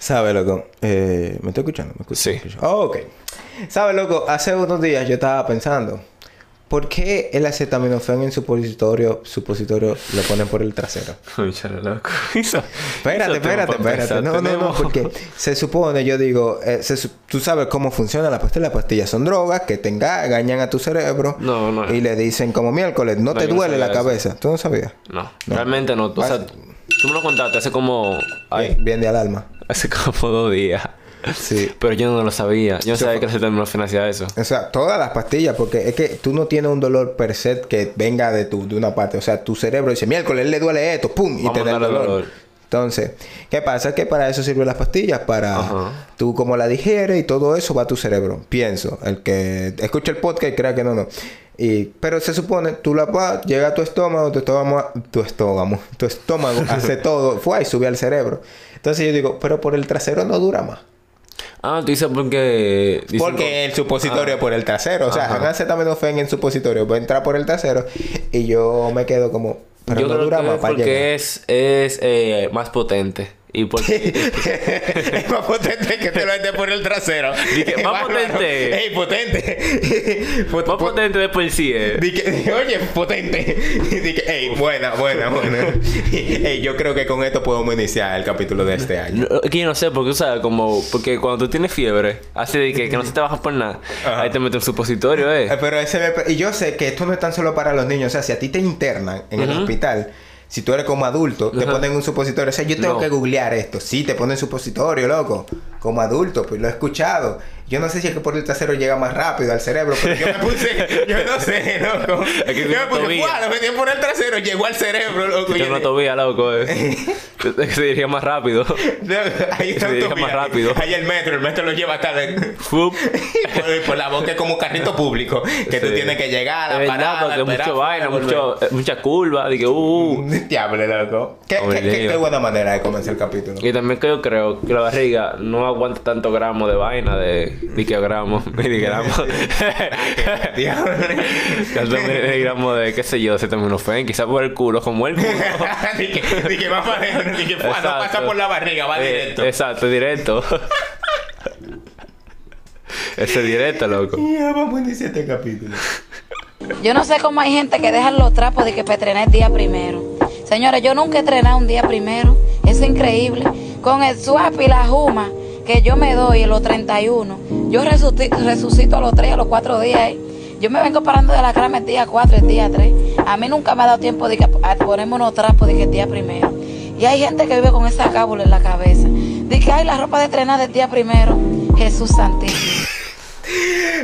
¿Sabe, loco? Eh, ¿Me estoy escuchando? ¿Me escucho? Sí. Oh, ok. ¿Sabe, loco? Hace unos días yo estaba pensando... ¿Por qué el acetaminofén en supositorio, supositorio lo ponen por el trasero? Escúchalo, loco. Eso- Espérate, eso espérate, espérate. No, no, no, porque se supone, yo digo, eh, se tú sabes cómo funciona la pastilla. Las pastillas son drogas que te engañan a tu cerebro No, no. y le dicen como miércoles, no, No, te no duele la eso. cabeza. ¿Tú no sabías? No, realmente no. O sea, tú me lo contaste hace como... Ay, Bien, bien de alarma. Hace como dos días. Sí. Pero yo no lo sabía. Yo no sabía que el acetaminofén hacía eso. O sea, todas las pastillas, porque es que tú no tienes un dolor per se que venga de tu, de una parte. O sea, tu cerebro dice, miércoles le duele esto, pum, y Vamos te da el dolor. Entonces, ¿qué pasa? Que para eso sirven las pastillas, para Ajá. tú como la digieres y todo eso va a tu cerebro. Pienso, el que escucha el podcast crea que no, no. Y, pero se supone, tú la vas, llega a tu estómago, tu estómago, tu estómago, tu estómago hace todo, fue y sube al cerebro. Entonces yo digo, pero por el trasero no dura más. Ah, tú dices porque... dicen Porque el supositorio Ah. por el trasero. O sea, han acetaminofén en supositorio. Va a entrar por el trasero. Y yo me quedo como... Pero Yo no creo dura que más es para llegar. porque es, es eh, más potente. Y porque... es más potente que te lo mete por el trasero. Dije, más Bárbaro. potente. ¡Ey, potente! Pot- más pot- potente de por sí eh. oye, potente. Dije, ey, buena, buena, buena. ey, yo creo que con esto podemos iniciar el capítulo de este año. No, que yo no sé, porque sabes, como... Porque cuando tú tienes fiebre, así de que, que no se te baja por nada, Ajá. ahí te mete un supositorio, Eh, ¿eh? Pero ese y yo sé que esto no es tan solo para los niños. O sea, si a ti te internan en el hospital, si tú eres como adulto, te Ajá. ponen un supositorio. O sea, yo tengo No. que googlear esto. Sí, te ponen supositorio, loco. Como adulto, pues lo he escuchado. Yo no sé si es que por el trasero llega más rápido al cerebro, pero yo me puse, yo no sé, loco. Es que yo me puse. ¡guau! Lo metí por el trasero, llegó al cerebro, loco. Yo no tobía, loco, eh. Es se dirigía más rápido. no, ahí Se dirige autovía. más rápido. Ahí el metro, el metro lo lleva hasta de- Fup. por, por la boca es como un carrito público que tú Sí. tienes que llegar a Es la parada, porque esperar mucho vaina, mucho, eh, mucha curva. Dije, uh, uh. Diable, loco. ¿Qué, Hombre, qué, qué- Dios. qué buena manera de comenzar el capítulo. Y también que yo creo que la barriga no aguanta tanto gramo de vaina de miligramos, miligramos. Miligramos de qué sé yo, acetaminofén, quizás por el culo, como el culo. Dije, dije, va para adentro, dije, "Fua, no Exacto. pasa por la barriga, va Eh, directo. exacto, directo. Ese directo, loco. Ya vamos a iniciar este capítulo. Yo no sé cómo hay gente que dejan los trapos de que para el día primero. Señores, yo nunca he estrenado un día primero. Eso es increíble. Con el swap y la juma que yo me doy en los 31, yo resucito, resucito a los 3, a los 4 días. ¿eh? Yo me vengo parando de la cama el día 4, el día 3. A mí nunca me ha dado tiempo de que, a ponerme unos trapos de que el día primero. Y hay gente que vive con esa cábula en la cabeza. De que hay la ropa de estrenar del día primero. Jesús Santísimo.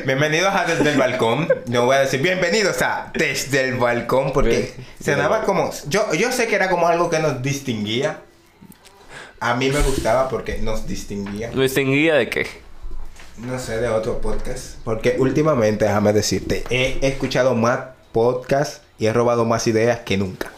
Bienvenidos a Desde el Balcón. No voy a decir bienvenidos a Desde el Balcón porque daba como... Yo, yo sé que era como algo que nos distinguía. A mí me gustaba porque nos distinguía. ¿Me distinguía de qué? No sé, de otro podcast. Porque últimamente, déjame decirte, he escuchado más podcasts y he robado más ideas que nunca.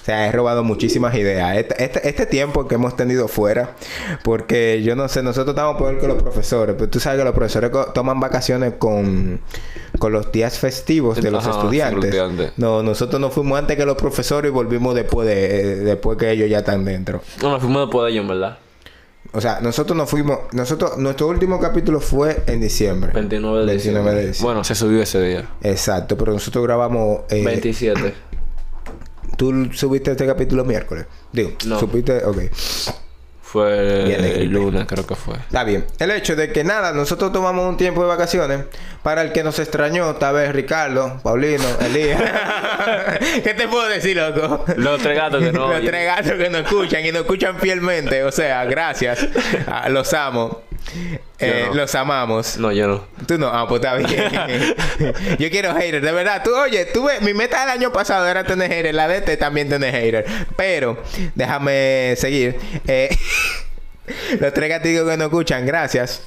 O sea, he robado muchísimas ideas. Este, este, este tiempo que hemos tenido fuera, porque yo no sé, nosotros estamos peor que los profesores, pero tú sabes que los profesores toman vacaciones con, con los días festivos de los Ajá, estudiantes. No, nosotros nos fuimos antes que los profesores y volvimos después de después que ellos ya están dentro. No, nos fuimos después de ellos, en verdad. O sea, nosotros nos fuimos, nosotros, nuestro último capítulo fue en diciembre. 29 de 29 diciembre. de diciembre. Bueno, se subió ese día. Exacto, pero nosotros grabamos. eh, 27. Tú subiste este capítulo miércoles. Digo, No. supiste. Ok. Fue el lunes, creo que fue. Está bien. El hecho de que nada, nosotros tomamos un tiempo de vacaciones. Para el que nos extrañó, tal vez Ricardo, Paulino, Elías. ¿Qué te puedo decir, loco? Los tres gatos que no. Los tres gatos que nos escuchan y nos escuchan fielmente. O sea, gracias. Ah, los amo. Eh, no. Los amamos. No, yo no. Tú no, ah, pues está bien. Yo quiero haters, de verdad. Tú, oye, tú ves, mi meta del año pasado era tener haters, la de este también tener haters. Pero, déjame seguir. Eh, los tres gaticos que nos escuchan, gracias.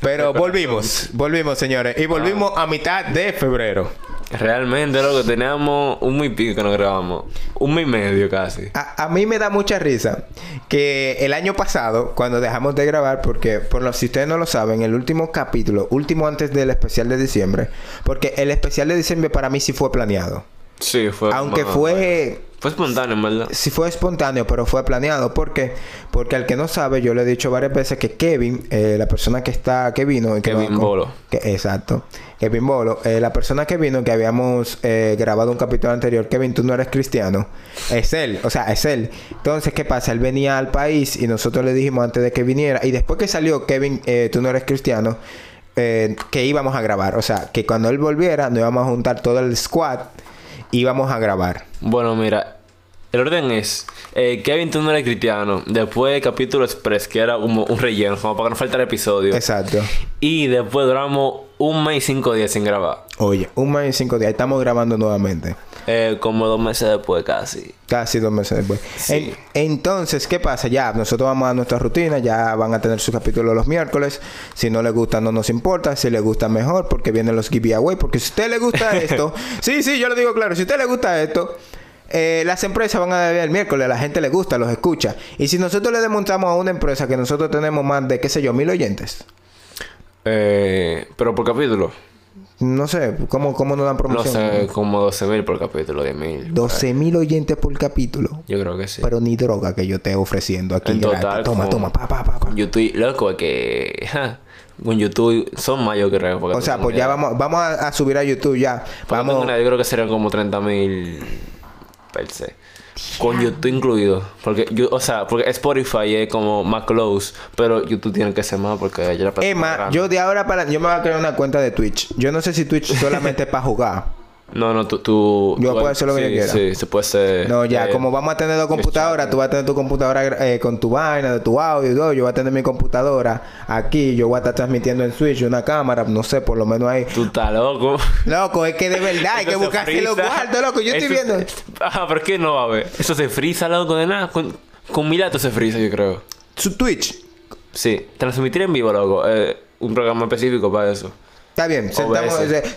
Pero volvimos, volvimos, señores. Y volvimos a mitad de febrero. Realmente, loco, teníamos un mes y pico que no grabamos. Un mes y medio casi. A, a mí me da mucha risa que el año pasado, cuando dejamos de grabar, porque por lo, si ustedes no lo saben, el último capítulo, último antes del especial de diciembre, porque el especial de diciembre para mí sí fue planeado. Sí, fue. Aunque más- fue Fue espontáneo, en verdad. sí fue espontáneo, pero fue planeado. ¿Por qué? Porque al que no sabe, yo le he dicho varias veces que Kevin, eh, la persona que está, que vino... que Kevin Bolo. que- exacto. Kevin Bolo. eh, la persona que vino, que habíamos eh, grabado un capítulo anterior, Kevin, tú no eres cristiano. Es él, o sea, es él. Entonces, ¿qué pasa? Él venía al país y nosotros le dijimos antes de que viniera. Y después que salió Kevin, eh, tú no eres cristiano, eh, que íbamos a grabar. O sea, que cuando él volviera, nos íbamos a juntar todo el squad íbamos a grabar. Bueno, mira. El orden es... Eh, Kevin, tú no eres cristiano. Después capítulo express, que era como un relleno, como para que no faltara episodio. Exacto. Y después duramos un mes y cinco días sin grabar. Oye, un mes y cinco días. Estamos grabando nuevamente. Eh, como dos meses después casi. Casi dos meses después. Sí. En- entonces, ¿qué pasa? Ya, nosotros vamos a nuestra rutina. Ya van a tener su capítulo los miércoles. Si no les gusta, no nos importa. Si les gusta, mejor. Porque vienen los giveaway. Porque si a usted le gusta esto... sí, sí, yo le digo claro. Si a usted le gusta esto... eh, las empresas van a beber el miércoles, a la gente le gusta, los escucha. Y si nosotros le demostramos a una empresa que nosotros tenemos más de, qué sé yo, mil oyentes, Eh, pero por capítulo. No sé, ¿cómo, cómo nos dan No promoción? sé, como 12 mil por capítulo, 10 mil. 12 mil oyentes por capítulo. Yo creo que sí. Pero ni droga que yo te ofreciendo aquí. En total, Toma, toma, pa, pa, pa, pa. YouTube, loco, es que. ja, con YouTube son más, yo creo. O sea, pues ya vamos, vamos a, a subir a YouTube ya. Porque Vamos. una- yo creo que serían como 30 mil per se. Con YouTube incluido. Porque, yo, o sea, porque Spotify es como más close. Pero YouTube tiene que ser más porque es Emma, yo de ahora para. Yo me voy a crear una cuenta de Twitch. Yo no sé si Twitch solamente es para jugar. No, no, tú. tú Yo tú- puedo hacer lo que sí, yo quiera. Sí, se puede ser. No, ya, eh, como vamos a tener dos computadoras, tú vas a tener tu computadora eh, con tu vaina, de tu audio y todo. Yo voy a tener mi computadora aquí. Yo voy a estar transmitiendo en Switch, una cámara, no sé, por lo menos ahí. Tú estás loco. Loco, es que de verdad hay que buscarse los cuartos, loco. Yo estoy Eso- viendo. Ah, pero es que no a ver. Eso se frisa, loco, de nada. Con, con Milato se frisa, yo creo. Su Twitch. Sí, transmitir en vivo, loco. Eh, un programa específico para eso. Está bien,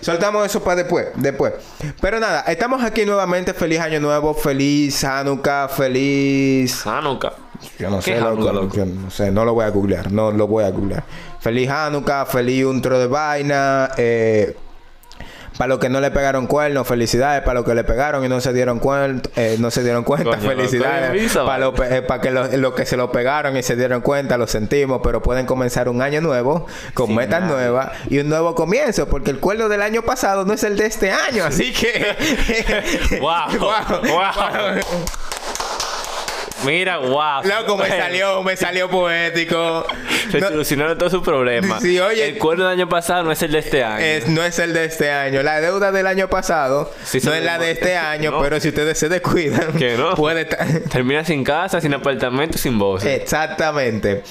soltamos, eso para después, después. Pero nada, estamos aquí nuevamente. Feliz año nuevo, feliz Hanukkah, feliz. Hanukkah. Yo no ¿Qué sé, loco, Hanukkah, loco? Yo no sé, no lo voy a googlear, no lo voy a googlear. Feliz Hanukkah, feliz intro de vaina. Eh, para los que no le pegaron cuernos, felicidades. Para los que le pegaron y no se dieron cuenta, eh, no se dieron cuenta, Coño, felicidades. Para pe- eh, para que los los que se lo pegaron y se dieron cuenta, lo sentimos, pero pueden comenzar un año nuevo con Sin metas nada. nuevas y un nuevo comienzo, porque el cuerno del año pasado no es el de este año, así que. Wow. Wow. Mira, wow. Loco, me salió, me salió poético. Se No- solucionaron todos sus problemas. Sí, oye. El cuerno del año pasado no es el de este año. Es- no es el de este año. La deuda del año pasado Sí, no es la de este año, No. pero si ustedes se descuidan, Que no. puede. Termina sin casa, sin apartamento, sin voz. Exactamente.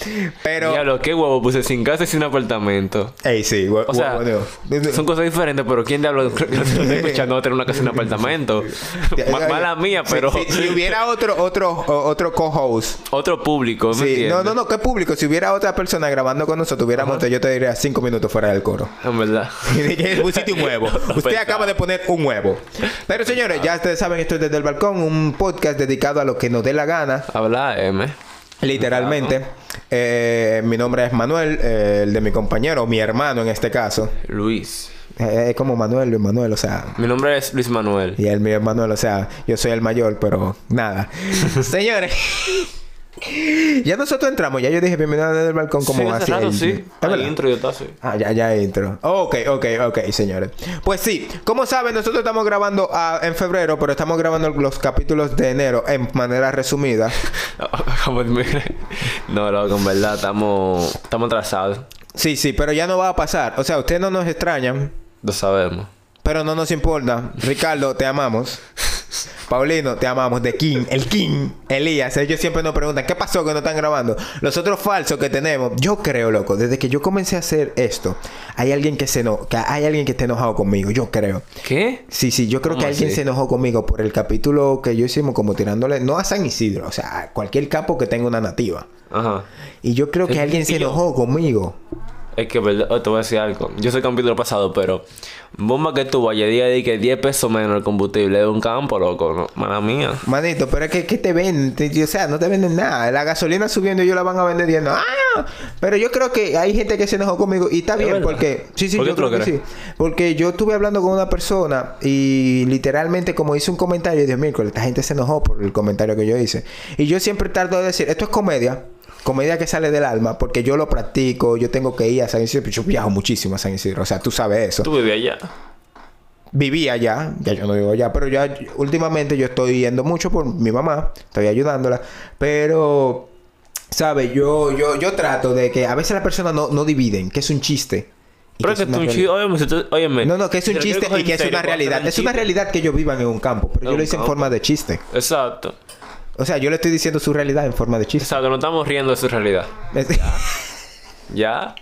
Pero. Diablo, qué huevo puse sin casa y sin apartamento. Ey, sí, hue- O sea, hue- son cosas diferentes, pero ¿quién diablo está escuchando tener una casa sin apartamento? Ma- Mala mía, pero Si, si hubiera otro, otro, o- otro co-host. otro público, ¿me Sí, entiendes? no, no, no, qué público. Si hubiera otra persona grabando con nosotros, hubiéramos, yo te diría cinco minutos fuera del coro. En verdad. Pusiste un huevo. Usted acaba de poner un huevo. Pero señores, ya ustedes saben, esto es desde el balcón, un podcast dedicado a lo que nos dé la gana. Habla M. Literalmente. Eh, mi nombre es Manuel, eh, el de mi compañero, mi hermano en este caso. Luis. Es como Manuel, Luis Manuel, o sea. Mi nombre es Luis Manuel. Y él, mi Manuel, o sea, yo soy el mayor, pero nada. Señores. ya nosotros entramos, ya yo dije bienvenido desde el balcón como sí, hace así. rato, el- sí. ¿Es intro yo. Ah, ya, ya intro. ok, ok, ok, señores. Pues sí, como saben, nosotros estamos grabando ah, en febrero, pero estamos grabando los capítulos de enero en manera resumida. No, loco, en verdad estamos, estamos atrasados. Sí, sí, pero ya no va a pasar. O sea, ustedes no nos extrañan, Lo sabemos. pero no nos importa. Ricardo, te amamos. Paulino, te amamos. De King, el King, Elías. Ellos siempre nos preguntan, ¿qué pasó que no están grabando? Los otros falsos que tenemos. Yo creo, loco, desde que yo comencé a hacer esto, hay alguien que se eno que hay alguien que esté enojado conmigo. Yo creo. ¿Qué? Sí, sí, yo creo que ¿Cómo alguien así? se enojó conmigo por el capítulo que yo hicimos como tirándole, no a San Isidro, o sea, a cualquier campo que tenga una nativa. Ajá. Y yo creo que alguien se enojó conmigo. Es que, verdad, oh, te voy a decir algo. Yo soy el capítulo pasado, pero... Bomba que tú vayas día de que 10 pesos menos el combustible de un campo, loco. No, mala mía. Manito, pero es que ¿qué te venden? O sea, no te venden nada. La gasolina subiendo y ellos la van a vender diciendo, ah. Pero yo creo que hay gente que se enojó conmigo y está ¿Es bien verdad? porque... Sí, sí, ¿Por qué yo creo que sí. Porque yo estuve hablando con una persona y literalmente como hice un comentario Dios mío, esta gente se enojó por el comentario que yo hice. Y yo siempre trato de decir, esto es comedia. Comedia que sale del alma porque yo lo practico, yo tengo que ir a San Isidro. Yo viajo muchísimo a San Isidro, o sea, tú sabes eso. Tú vivías allá. Vivía allá, ya yo no vivo allá, pero ya últimamente yo estoy yendo mucho por mi mamá, estoy ayudándola, pero, ¿sabes? Yo, yo, yo trato de que a veces las personas no, no dividen, que es un chiste. Pero es que una tú un chiste... Óyeme, óyeme. No, no, que es un chiste y que es una realidad. Es una realidad que ellos vivan en un campo, pero yo lo hice en forma de chiste. Exacto. O sea, yo le estoy diciendo su realidad en forma de chiste. Exacto, no estamos riendo de su realidad. ¿Ya?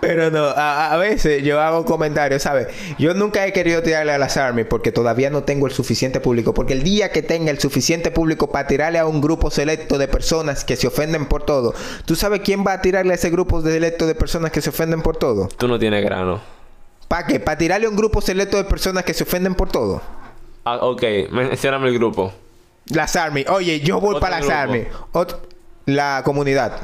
Pero no, a, a veces yo hago comentarios, ¿sabes? Yo nunca he querido tirarle a las Army porque todavía no tengo el suficiente público. Porque el día que tenga el suficiente público para tirarle a un grupo selecto de personas que se ofenden por todo, ¿tú sabes quién va a tirarle a ese grupo selecto de personas que se ofenden por todo? Tú no tienes grano. ¿Para qué? ¿Para tirarle a un grupo selecto de personas que se ofenden por todo? Ah, ok, mencioname el grupo. Las Army. Oye, yo voy Otro para las grupo. Army. Ot- la comunidad.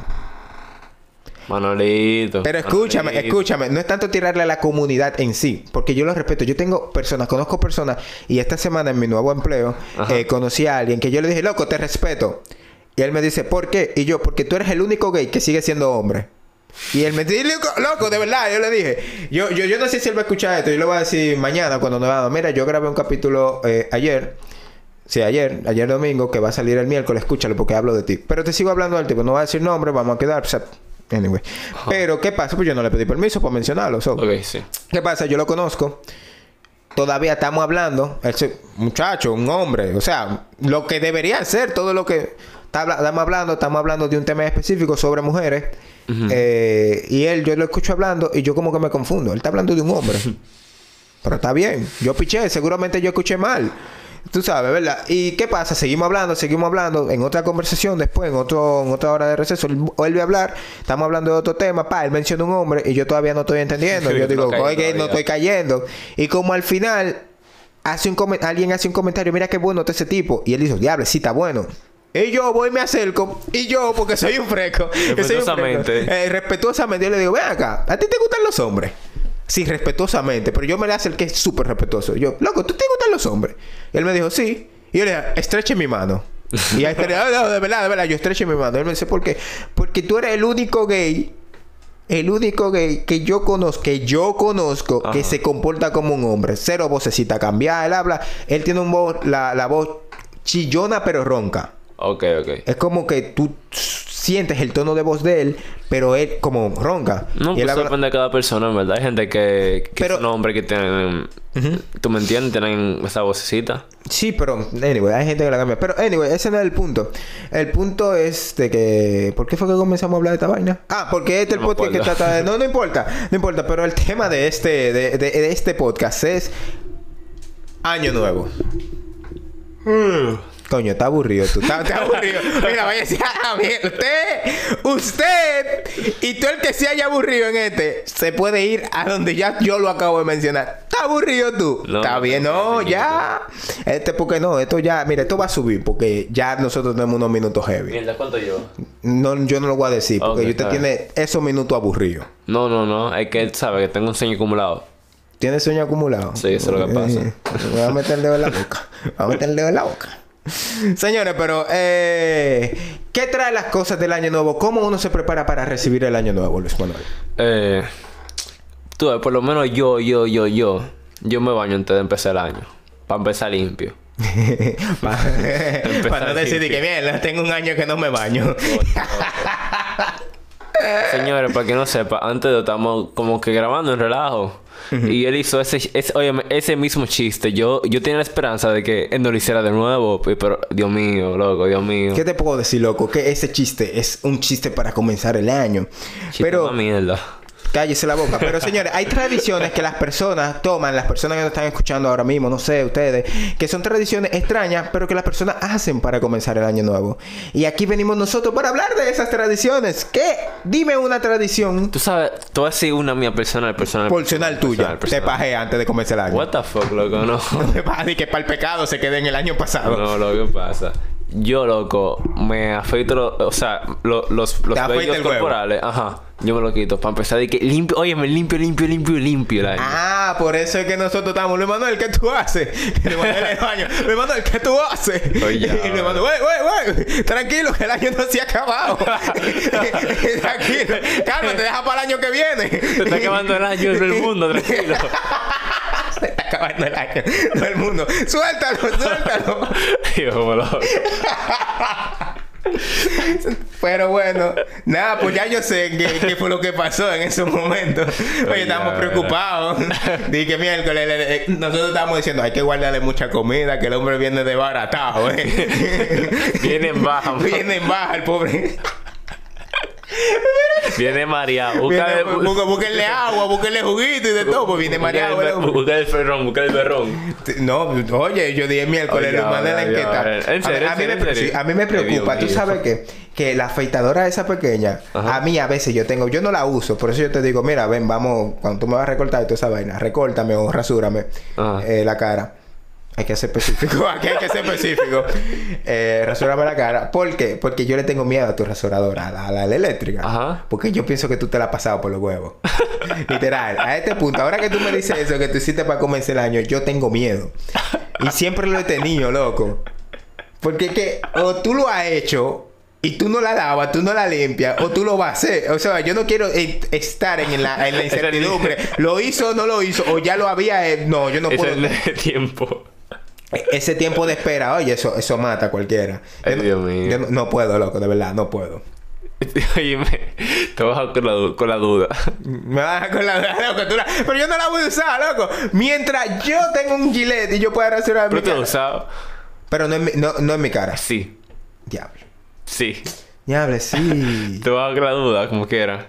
Manolito. Pero escúchame, Manolito. escúchame, no es tanto tirarle a la comunidad en sí, porque yo lo respeto. Yo tengo personas, conozco personas, y esta semana en mi nuevo empleo eh, conocí a alguien que yo le dije, loco, te respeto. Y él me dice, ¿por qué? Y yo, porque tú eres el único gay que sigue siendo hombre. Y él me dice, loco, loco, de verdad, yo le dije, yo, yo, yo no sé si él va a escuchar esto, yo le voy a decir mañana cuando nos vamos. Mira, yo grabé un capítulo eh, ayer. Sí, ayer, ayer domingo, que va a salir el miércoles, escúchalo porque hablo de ti. Pero te sigo hablando del tipo, no voy a decir nombre, vamos a quedar. o sea, anyway. Pero, ¿qué pasa? Pues yo no le pedí permiso para mencionarlo. so. Sí. ¿Qué pasa? Yo lo conozco. Todavía estamos hablando. Ese muchacho, un hombre. O sea, lo que debería ser, todo lo que estamos hablando, estamos hablando de un tema específico sobre mujeres. Eh, y él, yo lo escucho hablando y yo como que me confundo. Él está hablando de un hombre. Pero está bien. Yo piché, seguramente yo escuché mal. Tú sabes, ¿verdad? ¿Y qué pasa? Seguimos hablando, seguimos hablando. En otra conversación después, en, otro, en otra hora de receso, él vuelve a hablar. Estamos hablando de otro tema. Pa, él menciona un hombre y yo todavía no estoy entendiendo. Yo No digo, caí oye, no estoy cayendo. Y como al final, hace un alguien hace un comentario, mira qué bueno está ese tipo. Y él dice, diable, sí está bueno. Y yo voy, me acerco. Y yo, porque soy un fresco. que soy un fresco, Respetuosamente. eh, respetuosamente, yo le digo, ven acá, ¿a ti te gustan los hombres? Sí, respetuosamente, pero yo me le hace el que es súper respetuoso. Yo, loco, ¿tú te gustan los hombres? Y él me dijo, sí. Y yo le dije, estreche mi mano. Y ahí está, "Ah, no, de verdad, de verdad, yo estreche mi mano. Y él me dice, ¿por qué? Porque tú eres el único gay, el único gay que yo conozco, que yo conozco, que se comporta como un hombre. Cero vocecita cambiada, él habla, él tiene un voz, la, la voz chillona pero ronca. Ok, ok. Es como que tú sientes el tono de voz de él, pero él como ronca. No, y pues habla- depende de cada persona, en verdad. Hay gente que, que Pero- son hombres que tienen... ¿Tú me entiendes? Tienen esa vocecita. Sí, pero anyway, hay gente que la cambia. Pero anyway, ese no es el punto. El punto es de que. ¿Por qué fue que comenzamos a hablar de esta vaina? Ah, porque este es el No podcast que trata de. No, no importa. No importa. Pero el tema de este, de, de- de este podcast es. Año nuevo. Coño, está aburrido tú. Está, está aburrido. Mira, vaya a decir, ah, mira, usted, usted y tú el que se haya aburrido en este, se puede ir a donde ya yo lo acabo de mencionar. ¿Está aburrido tú? No, está bien, no, no, ya. Este, porque no, esto ya, mira, esto va a subir porque ya nosotros tenemos unos minutos heavy. Mierda, ¿cuánto yo? No, yo no lo voy a decir porque Ok, usted tiene esos minutos aburridos. No, no, no. Es que él sabe que tengo un sueño acumulado. ¿Tiene sueño acumulado? Sí, eso es lo que pasa. Eh, Me voy a meter el dedo en la boca. Voy a meter el dedo en la boca. Señores, pero eh, ¿qué trae las cosas del año nuevo? ¿Cómo uno se prepara para recibir el año nuevo, Luis Manuel? Eh, tú, por lo menos yo, yo, yo, yo, yo me baño antes de empezar el año. Para empezar limpio. para, para no decir limpio. que mierda, tengo un año que no me baño. Señores, para que no sepa, antes de estamos como que grabando en relajo. Y él hizo ese, ese, ese mismo chiste. Yo, yo tenía la esperanza de que él no lo hiciera de nuevo. pe- Pero, Dios mío, loco, Dios mío. ¿Qué te puedo decir, loco? Que ese chiste es un chiste para comenzar el año. Chiste Pero más mierda. Cállese la boca. Pero señores, hay tradiciones que las personas toman, las personas que nos están escuchando ahora mismo, no sé, ustedes, que son tradiciones extrañas, pero que las personas hacen para comenzar el año nuevo. Y aquí venimos nosotros para hablar de esas tradiciones. ¿Qué? Dime una tradición Tú sabes, tú a decir una mía personal, personal. porcional tuya. personal, Te personal. paje antes de comenzar el año. What the fuck, loco, no. Te y que para el pecado se quede en el año pasado. No, lo que pasa. Yo, loco, me afeito, o sea, lo- los, los Te vellos el huevo. corporales. Ajá. Yo me lo quito. Para empezar, de que limpio, oye, me limpio, limpio, limpio, limpio. La Ah, por eso es que nosotros estamos. Luis Manuel, ¿qué tú haces? Luis Manuel en el baño. Luis Manuel, ¿qué tú haces? Oye, y Manuel, wey, wey, wey. Tranquilo, que el año no se ha acabado. tranquilo. Calma, te deja para el año que viene. Se está acabando el año del mundo, tranquilo. se está acabando el año. Todo el mundo. Suéltalo, suéltalo. Yo como loco. Pero bueno, nada, pues ya yo sé qué, fue lo que pasó en esos momentos. Oye, Oye, estábamos preocupados. Dije miércoles, le- le- nosotros estábamos diciendo, hay que guardarle mucha comida, que el hombre viene desbaratado, ¿eh? Viene en baja. Viene en baja el pobre. Viene mareado. Búsquenle agua, búsquenle juguito y de todo, pues viene mareado. Busca el ferrón, busca el ferrón. No, oye, yo dije miércoles, Manuel, ya, ¿en qué ya, está? en serio, a, mí me, a mí me preocupa. Tú sabes que, que la afeitadora esa pequeña, a mí a veces yo tengo, yo no la uso, por eso yo te digo, mira, ven, vamos, cuando tú me vas a recortar toda esa vaina, recórtame o rasúrame eh, la cara. Hay que ser específico, aquí hay que ser específico. Eh, rasúrame la cara. ¿Por qué? Porque yo le tengo miedo a tu rasuradora, a la, a la eléctrica. Ajá. Porque yo pienso que tú te la has pasado por los huevos. Literal. A este punto, ahora que tú me dices eso, que tú hiciste para comenzar el año, yo tengo miedo. Y siempre lo he tenido, loco. Porque es que o tú lo has hecho y tú no la lavas, tú no la limpias, o tú lo vas a hacer. O sea, yo no quiero estar en la, en la incertidumbre. ¿Lo hizo o no lo hizo? O ya lo había... eh, no, yo no Es puedo... el de tiempo. Ese tiempo de espera, oye, eso, eso mata a cualquiera. Ay, Dios mío. Yo no, no puedo, loco, de verdad, no puedo. Oye, te vas con la, con la duda. Me vas a con la loco, tú la- Pero yo no la voy a usar, loco. Mientras yo tengo un gilet y yo pueda rasurar mi Pero te usado. Pero no en mi, no, no en mi cara. Sí. Diablo. Sí. Diablo, sí. Te vas a con la duda, como quiera.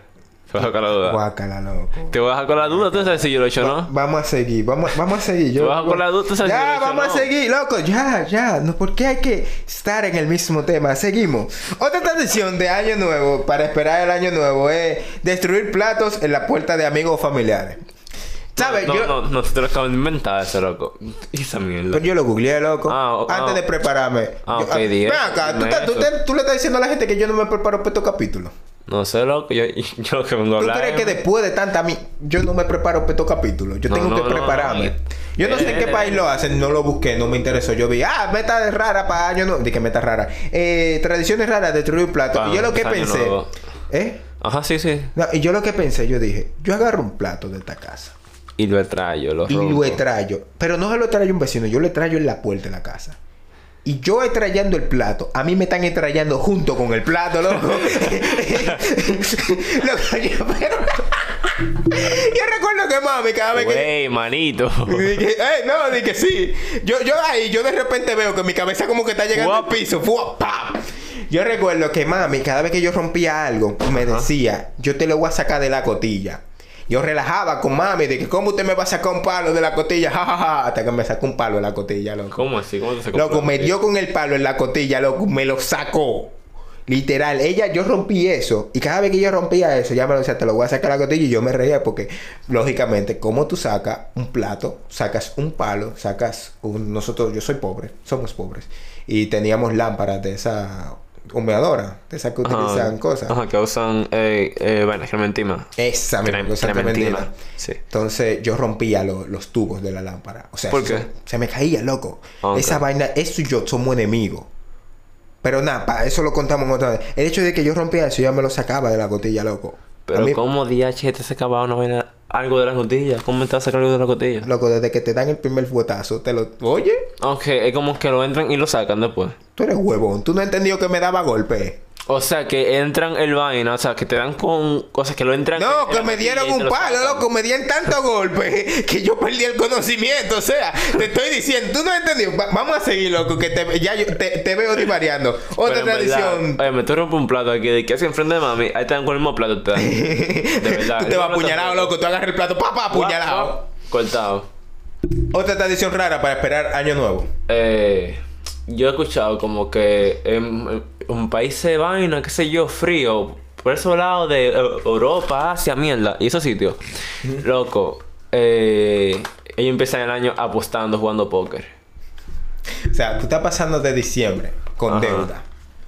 Te vas a dejar con la duda. Guácala, loco. Te vas a con la duda, tú sabes si yo lo he hecho no. Vamos a seguir, vamos, vamos a seguir. Yo, Tú vas con la duda, tú sabes si yo lo he ya, hecho vamos a seguir, loco. Ya, ya. No, ¿Por qué hay que estar en el mismo tema? Seguimos. Otra tradición de Año Nuevo para esperar el Año Nuevo es destruir platos en la puerta de amigos o familiares. ¿Sabes? No, yo, no, no, te lo acabo de inventar ese loco. Esa mierda. Pero yo lo googleé, loco. Ah, o- antes ah. de prepararme. Ah, Yo- ok, di Ven eso, acá, ¿tú, te- eso. te- tú le estás diciendo a la gente que yo no me preparo para estos capítulos. No sé, loco. Yo, yo lo que vengo a ¿Tú hablar. crees que es- después de tanta mi... yo no me preparo para estos capítulos? Yo No, tengo no, que prepararme. no. Yo no sé en qué Eh. país lo hacen, no lo busqué, no me interesó. Yo vi, ah, meta rara para año nuevo. Dije, meta rara. Eh, tradiciones raras, destruir un plato. Y yo lo que pensé. nuevo. ¿Eh? Ajá, sí, sí. Y yo lo que pensé, yo dije, yo agarro un plato de esta casa Y lo extrayo, lo y rompo. lo traigo. Pero no se lo traigo un vecino, yo lo traigo en la puerta de la casa. Y yo trayendo el plato, a mí me están trayendo junto con el plato, loco. loco yo, pero... yo recuerdo que mami cada vez que... Güey, manito. Dije, "Ey, no, dije sí. Yo, yo ahí, yo de repente veo que mi cabeza como que está llegando Guap. al piso. ¡Fua! ¡Pam! Yo recuerdo que mami, cada vez que yo rompía algo, me decía, yo te lo voy a sacar de la cotilla. Yo relajaba con mami de que cómo usted me va a sacar un palo de la cotilla, Ja, ja, ja, hasta que me sacó un palo de la cotilla, loco. ¿Cómo así? ¿Cómo te sacó Loco, me dio con el palo en la cotilla, loco, me lo sacó. Literal, ella, yo rompí eso. Y cada vez que yo rompía eso, ya me lo decía, te lo voy a sacar la cotilla. Y yo me reía porque, lógicamente, como tú sacas un plato, sacas un palo, sacas un. Nosotros, yo soy pobre, somos pobres. Y teníamos lámparas de esa humeadora, de esas que utilizan cosas. Ajá, que usan, eh, eh, bueno, clementina. Esa misma clementina. Sí. Entonces yo rompía lo- los tubos de la lámpara. O sea, ¿Por qué? se me caía, loco. Ok. Esa vaina, eso y yo somos enemigos. Pero nada, para eso lo contamos otra vez. El hecho de que yo rompía eso, ya me lo sacaba de la cotilla, loco. Pero mí- ¿cómo DH te sacaba una vaina, algo de la cotilla? ¿Cómo te vas a sacar algo de la cotilla? Loco, desde que te dan el primer fuetazo, te lo... Oye, Ok, es como que lo entran y lo sacan después. tú eres huevón. Tú no has entendido que me daba golpe. O sea, que entran el vaina, o sea, que te dan con cosas que lo entran. No, en que me dieron un lo palo, loco. Me dieron tanto golpe que yo perdí el conocimiento. O sea, te estoy diciendo, tú no has entendido. Va- vamos a seguir, loco, que te, ya yo te, te veo divariando. Otra Pero en verdad, tradición. Oye, me tú rompes un plato aquí de que hace enfrente de mami. Ahí te dan con el mismo plato. Te dan. De verdad. tú te vas apuñalado, loco. Tú agarras el plato, papá, apuñalado. Cortado. Otra tradición rara para esperar Año Nuevo. Eh, yo he escuchado como que en un país de vaina, qué sé yo, frío, por esos lados de eh, Europa, Asia, mierda, y esos sitios, loco, eh, ellos empiezan el año apostando, jugando póker. O sea, tú estás pasando de diciembre con Ajá. deuda.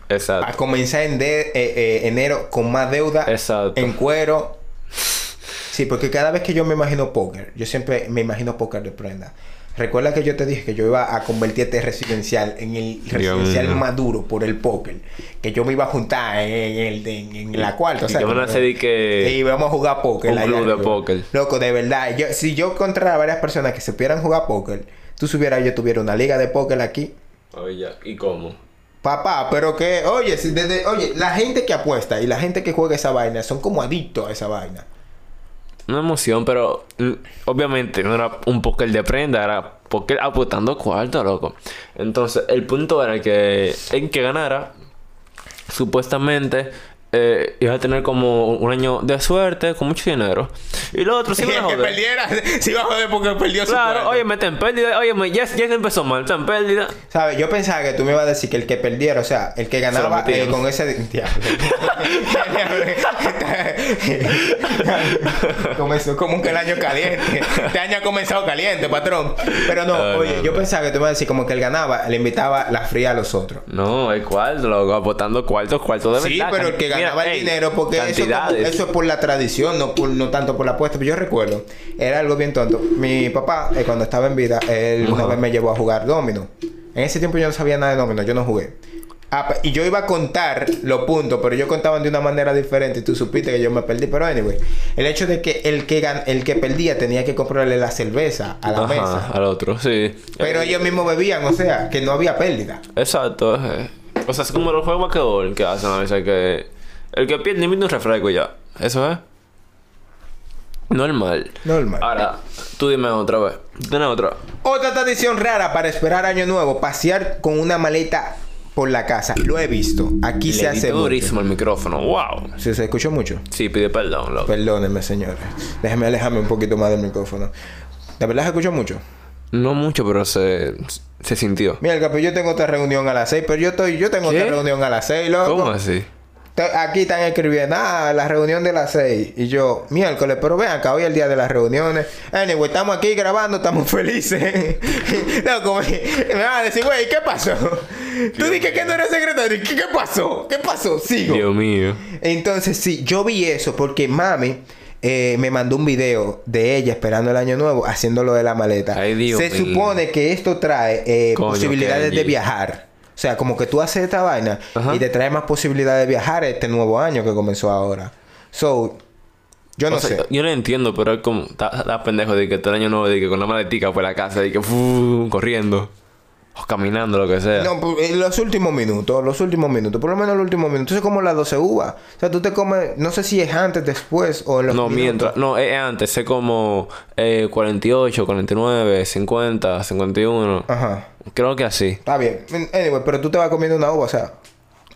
A Exacto. comenzar en de- eh, eh, enero con más deuda. Exacto. En cuero. Sí, porque cada vez que yo me imagino póker, yo siempre me imagino póker de prenda. Recuerda que yo te dije que yo iba a convertir este residencial en el residencial mío. maduro por el póker. Que yo me iba a juntar en, el de- en, la cuarta. o sea, como- lancé de que- Y íbamos a jugar póker. Un club de póker. Loco, de verdad. Yo, si yo encontrara varias personas que supieran jugar póker, tú supieras yo tuviera una liga de póker aquí. Oye, ¿y cómo? Papá, pero que, oye, si desde, oye, la gente que apuesta y la gente que juega esa vaina son como adictos a esa vaina. Una emoción, pero obviamente no era un póker de prenda, era póker apostando cuarto, loco. Entonces, el punto era que en que ganara, supuestamente eh, iba a tener como un año de suerte, con mucho dinero. Y lo otro sí me que joder. perdiera, si va a joder porque perdió su Claro, oye, mete en pérdida, oye, me- ya, ya se empezó mal, está en pérdida. ¿Sabes? Yo pensaba que tú me ibas a decir que el que perdiera, o sea, el que ganaba eh, con ese... Comenzó como que el año caliente. Este año ha comenzado caliente, patrón. Pero no, oye, no, yo no. pensaba que tú me ibas a decir como que él ganaba, le invitaba la fría a los otros. No, el cuarto, loco, apostando cuarto, cuarto de Sí, verdad. pero el que Mira, ganaba el ey, dinero, porque eso, es por la tradición, no, por, no tanto por la apuesta. Pero yo recuerdo, era algo bien tonto. Mi papá, eh, cuando estaba en vida, él una vez me llevó a jugar domino. En ese tiempo yo no sabía nada de domino, yo no jugué. Ah, y yo iba a contar los puntos, pero ellos contaban de una manera diferente y tú supiste que yo me perdí. Pero anyway, el hecho de que el que, gan- el que perdía tenía que comprarle la cerveza a la Ajá, mesa. al otro, sí. Pero Eh, ellos mismos bebían, o sea, que no había pérdida. Exacto. eh. O sea, es como los juegos de que hacen a veces que... El que pierde un refresco ya. Eso es. Normal. Normal. Ahora, tú dime otra vez. Dime otra. Otra tradición rara para esperar año nuevo, pasear con una maleta por la casa. Lo he visto. Aquí se hace mucho. durísimo el micrófono. Wow. Sí, se escuchó mucho. Sí, pide perdón, loco. Perdónenme, señores. Déjeme alejarme un poquito más del micrófono. ¿De verdad se escuchó mucho? No mucho, pero se, se sintió. Mira, pero yo tengo otra reunión a las 6, pero yo estoy, yo tengo ¿Qué? otra reunión a las 6, loco. ¿Cómo así? Aquí están escribiendo, ah, la reunión de las 6. Y yo, miércoles, pero vean que hoy es el día de las reuniones. Anyway, estamos aquí grabando, estamos felices. Loco, me, me van a decir, güey, ¿qué pasó? Tú dijiste que no eres secretario. ¿Qué, ¿Qué pasó? ¿Qué pasó? Sigo. Dios mío. Entonces, sí, yo vi eso porque mami eh, me mandó un video de ella esperando el año nuevo haciendo lo de la maleta. Ay, Dios Se mío. supone que esto trae eh, Coño, posibilidades de viajar. O sea, como que tú haces esta vaina Ajá. y te trae más posibilidades de viajar este nuevo año que comenzó ahora. So, yo no O sea, sé. Yo lo entiendo, pero es como... Está está pendejo de que todo el año nuevo, de que con la maletica por la casa, de que... fu- corriendo. O caminando, lo que sea. No, en los últimos minutos, los últimos minutos, por lo menos los últimos minutos, es como las 12 uvas. O sea, tú te comes, no sé si es antes, después o en los No, minutos. mientras. No, es antes. Es como eh, 48, 49, 50, 51. Ajá. Creo que así. Está bien. Anyway, pero tú te vas comiendo una uva, o sea.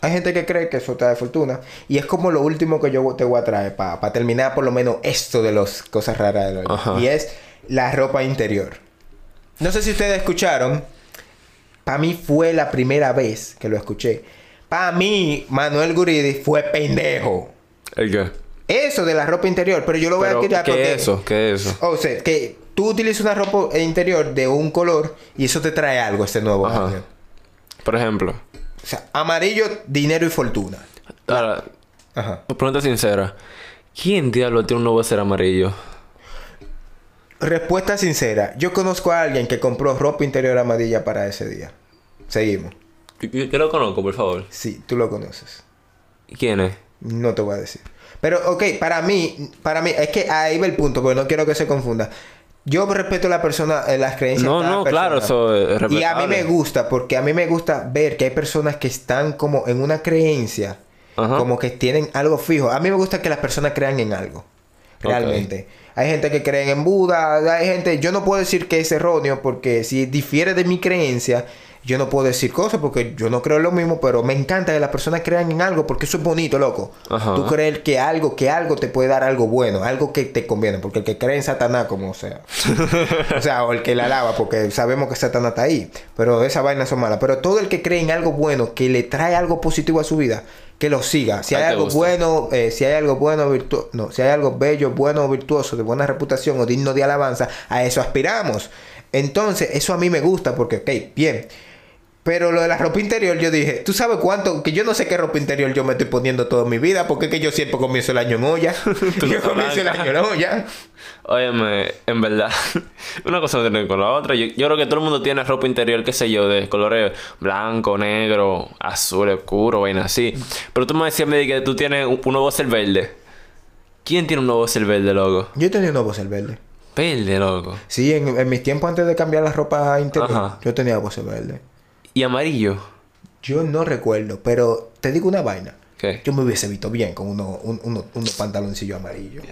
Hay gente que cree que eso te da fortuna. Y es como lo último que yo te voy a traer para terminar por lo menos esto de las cosas raras del. Ajá. Y es la ropa interior. No sé si ustedes escucharon. Para mí fue la primera vez que lo escuché. Para mí, Manuel Guridi fue pendejo. ¿El qué? Eso de la ropa interior. Pero yo lo voy Pero, a quitar ¿Qué porque... es eso? ¿Qué es eso? O sea, que tú utilizas una ropa interior de un color y eso te trae algo este nuevo Ajá. año. Por ejemplo. O sea, amarillo, dinero y fortuna. Ahora, Ajá. pregunta sincera. ¿Quién diablo tiene un nuevo ser amarillo? Respuesta sincera. Yo conozco a alguien que compró ropa interior amarilla para ese día. Seguimos. Yo, lo conozco, por favor. Sí, tú lo conoces. ¿Quién es? No te voy a decir. Pero, ok, para mí, para mí, es que ahí va el punto, porque no quiero que se confunda. Yo respeto la persona, eh, las creencias No, de no, persona. claro, eso es Y a mí me gusta, porque a mí me gusta ver que hay personas que están como en una creencia, Ajá. como que tienen algo fijo. A mí me gusta que las personas crean en algo. Realmente. Hay gente que cree en Buda, hay gente, yo no puedo decir que es erróneo porque si difiere de mi creencia, yo no puedo decir cosas porque yo no creo lo mismo, pero me encanta que las personas crean en algo porque eso es bonito, loco. Ajá. Tú creer que algo, que algo te puede dar algo bueno, algo que te conviene, porque el que cree en Satanás, como sea, o sea, o el que la alaba, porque sabemos que Satanás está ahí, pero esas vainas son malas. Pero todo el que cree en algo bueno, que le trae algo positivo a su vida, que lo siga. Si hay algo gusta. bueno, eh, si hay algo bueno, virtuoso, no, si hay algo bello, bueno, virtuoso, de buena reputación o digno de alabanza, a eso aspiramos. Entonces, eso a mí me gusta porque, ok, bien. Pero lo de la ropa interior, yo dije, ¿tú sabes cuánto? Que yo no sé qué ropa interior yo me estoy poniendo toda mi vida, porque es que yo siempre comienzo el año en olla. yo comienzo el año en olla. Óyeme, en verdad, una cosa no tiene que ver con la otra. Yo, yo creo que todo el mundo tiene ropa interior, qué sé yo, de colores blanco, negro, azul oscuro, vaina así. Pero tú me decías, me que tú tienes un, un nuevo ser verde. ¿Quién tiene un nuevo ser verde, loco? Yo tenía un nuevo el verde. Verde, loco. Sí, en, en mis tiempos antes de cambiar la ropa interior, Ajá. yo tenía voz verde. ¿Y amarillo? Yo no recuerdo, pero te digo una vaina. ¿Qué? Yo me hubiese visto bien con uno, un- uno- unos pantaloncillos amarillos.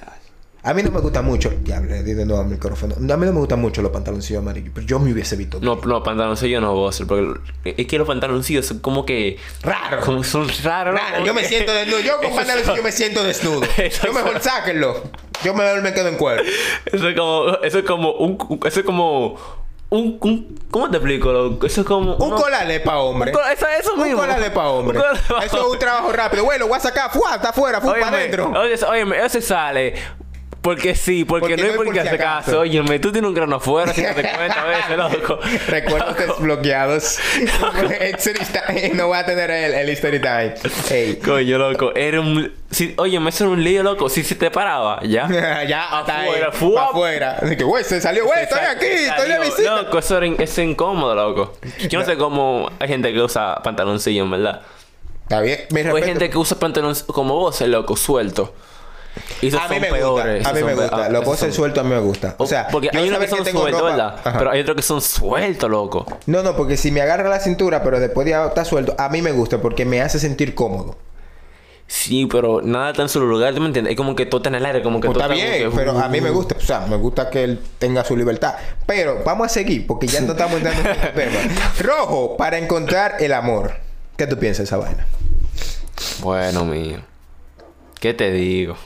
A mí no me gusta mucho, diablo, le di de nuevo al micrófono. A mí no me gustan mucho los pantaloncillos amarillos, pero yo me hubiese visto bien. No, no, pantaloncillos no hacer, porque es que los pantaloncillos son como que... Raro. Como son raros. Claro, loco. yo me siento desnudo. Yo con pantaloncillos son- me siento desnudo. Eso Yo mejor sáquenlo. Yo mejor me quedo en cuero. Eso es como... Eso es como un- Eso es como... Un, un- ¿Cómo te explico? loco? Eso es como... Un colale para hombre. Un eso, eso Un mismo. colale para hombre. Colale pa' Eso es un trabajo rápido. Bueno, voy a sacar, fuá, está afuera, fuá para adentro. Oye, óyeme, eso sale. Porque sí, porque, Porque no hay por qué hacer caso. Óyeme, tú tienes un grano afuera, si no te cuenta a veces, loco. Recuerdos desbloqueados. Time. no voy a tener el, el story time. Hey. Coño, loco, era un... Si, oye, me era un lío, loco. Si se te paraba, ¿ya? ya, hasta ahí. Afuera, pa' que, güey, se salió, güey, estoy aquí, estoy de visita. Loco, eso era in- es incómodo, loco. Yo no sé cómo hay gente que usa pantaloncillo, en verdad. Está bien. Mi O hay gente que usa pantalones como vos, el loco, suelto. Y esos A mí son me peores. gusta. A mí esos me gusta. ah, Los voces son- sueltos a mí me gusta. O sea, porque hay unos que son sueltos, ropa- ¿verdad? Ajá. Pero hay otros que son sueltos, loco. No, no, porque si me agarra la cintura, pero después de estar suelto, a mí me gusta porque me hace sentir cómodo. Sí, pero nada está en su lugar, ¿tú me entiendes? Es como que todo está en el aire, como que Pues todo está bien, que- pero a mí me gusta, o sea, me gusta que él tenga su libertad. Pero vamos a seguir, porque ya no estamos entrando en este tema. Rojo, para encontrar el amor. ¿Qué tú piensas de esa vaina? Bueno, mío. ¿Qué te digo?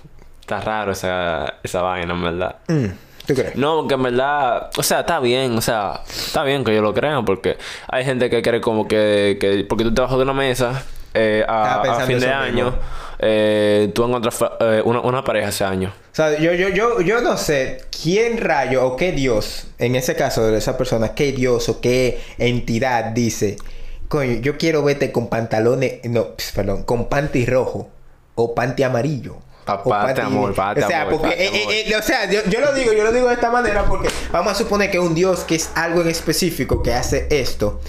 Está raro esa, esa vaina, en verdad. Mm, ¿Tú crees? No, porque en verdad, o sea, está bien, o sea, está bien que yo lo crea, porque hay gente que cree como que, que porque tú te bajas de una mesa eh, a, fin de año, eh, tú encuentras fa- eh, una, una pareja ese año. O sea, yo, yo, yo, yo no sé quién rayo o qué Dios, en ese caso de esa persona, qué Dios o qué entidad dice, coño, yo quiero verte con pantalones, no, perdón, con panty rojo o panty amarillo. Pa- o pate amor, pate O sea, amor, porque, eh, eh, eh, o sea, yo, yo lo digo, yo lo digo de esta manera porque vamos a suponer que un Dios que es algo en específico que hace esto,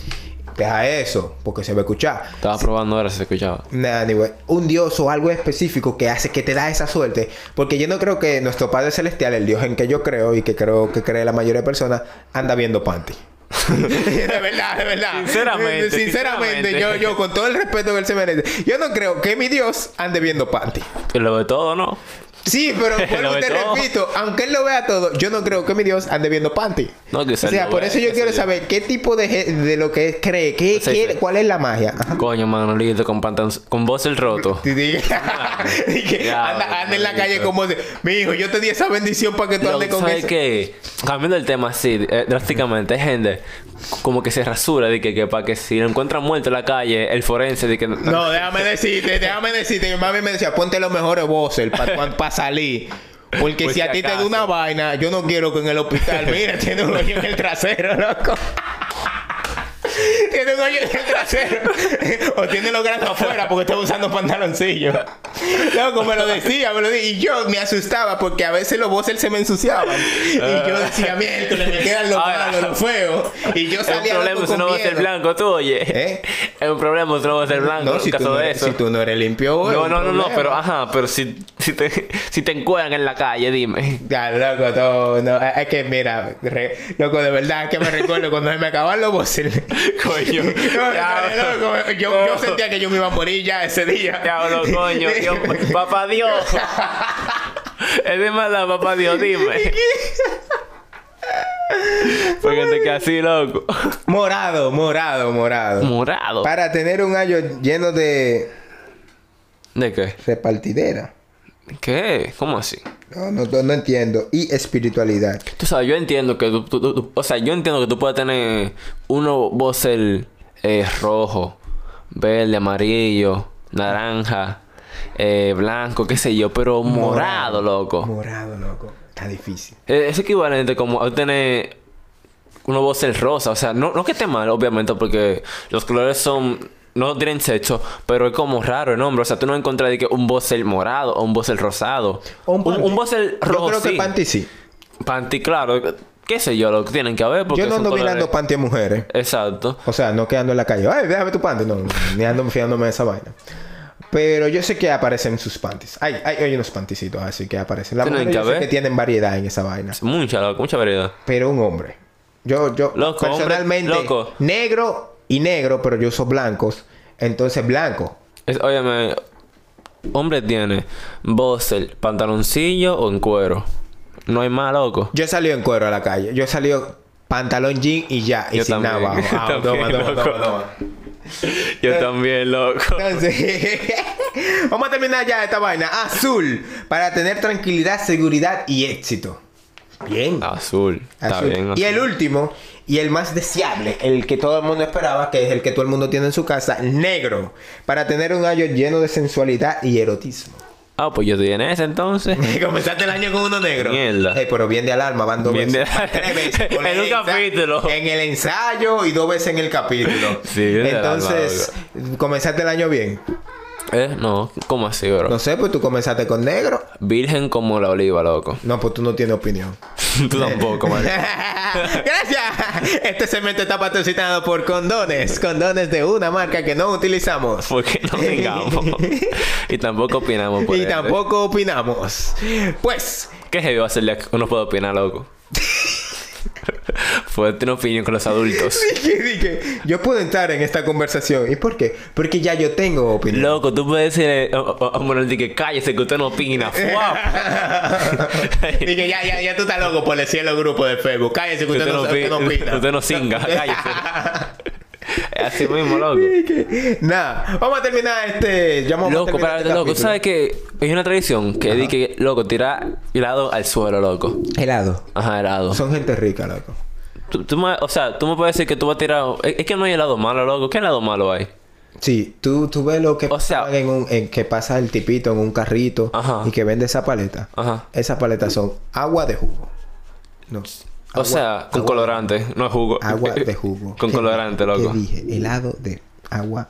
deja eso, porque se va a escuchar. Estaba probando ahora si se escuchaba. Nah, anyway, un Dios o algo específico que hace que te da esa suerte. Porque yo no creo que nuestro Padre Celestial, el Dios en que yo creo y que creo que cree la mayoría de personas, anda viendo panty. de verdad, de verdad. Sinceramente, Sinceramente, yo, sinceramente. yo, con todo el respeto que él se merece, yo no creo que mi Dios ande viendo panty. Lo de todo, ¿no? Sí, pero vuelvo y te todo. repito, aunque él lo vea todo, yo no creo que mi Dios ande viendo panty. No, que o se sea, lo por vea, eso yo que quiero saber qué tipo de, de lo que cree, qué, Sí, quiere- sí. cuál es la magia. Ajá. Coño, Manolito, con pantalones, con voz el roto. Que anda, anda en la calle como de, mi hijo, yo te di esa bendición para que tú andes con ¿Sabes eso. qué? Cambiando el tema así, eh, drásticamente, hay gente como que se rasura de que, que para que si lo encuentran muerto en la calle, el forense de que No, déjame decirte, déjame decirte. Mi mami me decía, ponte los mejores voces para salir. Porque Por si si a ti te da una vaina, yo no quiero que en el hospital, mira, tiene un hoyo en el trasero, loco. tiene un hoyo en el trasero. o tiene los granos afuera porque está usando pantaloncillos. Loco, me lo decía, me lo decía. Y yo me asustaba porque a veces los voces se me ensuciaban. Y yo decía, miércoles, me quedan los malos, los feos. Y yo salía problema es que no con va a ser miedo. blanco, tú, oye. ¿Eh? Es un problema, que no va a ser blanco No, en si tú caso no, de eres, eso. si tú no eres limpio, no, un no, no, no, problema. pero ajá, pero si, si te si te encuentran en la calle, dime. Ya, loco, todo, no, es que mira, re- loco, de verdad es que me recuerdo cuando se me acababan los voces. Coño. No, yo, no. yo sentía que yo me iba a morir ya ese día. Diablo, coño, Dios, papá Dios. es de maldad, papá Dios, dime. Porque te quedas así, loco. Morado, morado, morado. Morado. Para tener un año lleno de ¿De qué? repartidera. ¿Qué? ¿Cómo así? No, no, no, entiendo. Y espiritualidad. Tú sabes, yo entiendo que tú, tú- tú- tú- o sea, yo entiendo que tú puedes tener uno vocer eh, rojo, verde, amarillo, naranja, eh, blanco, qué sé yo, pero morado, loco. Morado, loco. Está difícil. Eh, Es equivalente como a tener unos boxers rosa. O sea, no, no que esté mal, obviamente, porque los colores son. No tienen sexo, pero es como raro el nombre. O sea, tú no encuentras de que un boxer morado o un boxer rosado. O un, un boxer rojo. Yo creo que panty sí. Panty, claro. Qué sé yo, lo que tienen que haber. Porque Yo no ando colores- mirando panty a mujeres. Exacto. O sea, no quedando en la calle. Ay, déjame tu panty. No, ni ando fiándome de esa vaina. Pero yo sé que aparecen sus panties. Hay, hay, hay unos panticitos así que aparecen. Mujeres yo que sé que tienen variedad en esa vaina. Mucha, loco, mucha variedad. Pero un hombre. Yo, yo, Loco, hombre, personalmente, loco. negro y negro, pero yo uso blancos. Entonces, blanco. Es, óyeme, hombre tiene boxer, pantaloncillo o en cuero. No hay más, loco. Yo he salido en cuero a la calle. Yo he salido pantalón jean y ya. Y Yo sin también. nada abajo. Ah, toma, toma. Yo también, loco. Entonces, vamos a terminar ya esta vaina. Azul, para tener tranquilidad, seguridad y éxito. Bien. Azul. Está Azul. bien. Y el último, y el más deseable, el que todo el mundo esperaba, que es el que todo el mundo tiene en su casa, negro, para tener un año lleno de sensualidad y erotismo. Ah, pues yo estoy en ese entonces. Comenzaste el año con uno negro. Mierda. Ey, pero bien de alarma, van dos Bien veces. de- tres veces. En el un capítulo. En el ensayo y dos veces en el capítulo. Sí, bien de alarma, Entonces, comenzaste el año bien. ¿Eh? No, ¿cómo así, bro? No sé, pues tú comenzaste con negro. Virgen como la oliva, loco. No, pues tú no tienes opinión. Tú tampoco, man. Gracias. Este segmento está patrocinado por condones. Condones de una marca que no utilizamos. Porque no tengamos. y tampoco opinamos por Y tampoco opinamos. Pues, ¿Qué heavy va a ser uno puede opinar, loco? Puede tener opinión con los adultos. dije, dije, yo puedo entrar en esta conversación. ¿Y por qué? Porque ya yo tengo opinión. Loco, tú puedes decirle a Manuel que cállese que usted no opina. Dije, ya, ya, ya tú estás loco por decir en los grupos de Facebook. Cállese que usted, no, usted no opina. Usted no singa, cállese. Es así mismo, loco. Nada, vamos a terminar este. A Loco, terminar espérate, este loco. capítulo. ¿Sabes que Hay una tradición que que, loco, tirar helado al suelo, loco. Helado. Ajá, helado. Son gente rica, loco. Tú, tú me- o sea, tú me puedes decir que tú vas a tirar... Es, es que no hay helado malo, loco. ¿Qué helado malo hay? Sí, tú, tú ves lo que O sea- en un, en que pasa el tipito en un carrito Ajá. y que vende esa paleta. Ajá. Esas paletas son agua de jugo. No. O sea, con colorante, no es jugo. Agua de jugo. con ¿Qué colorante, loco. ¿Qué dije? Helado de agua.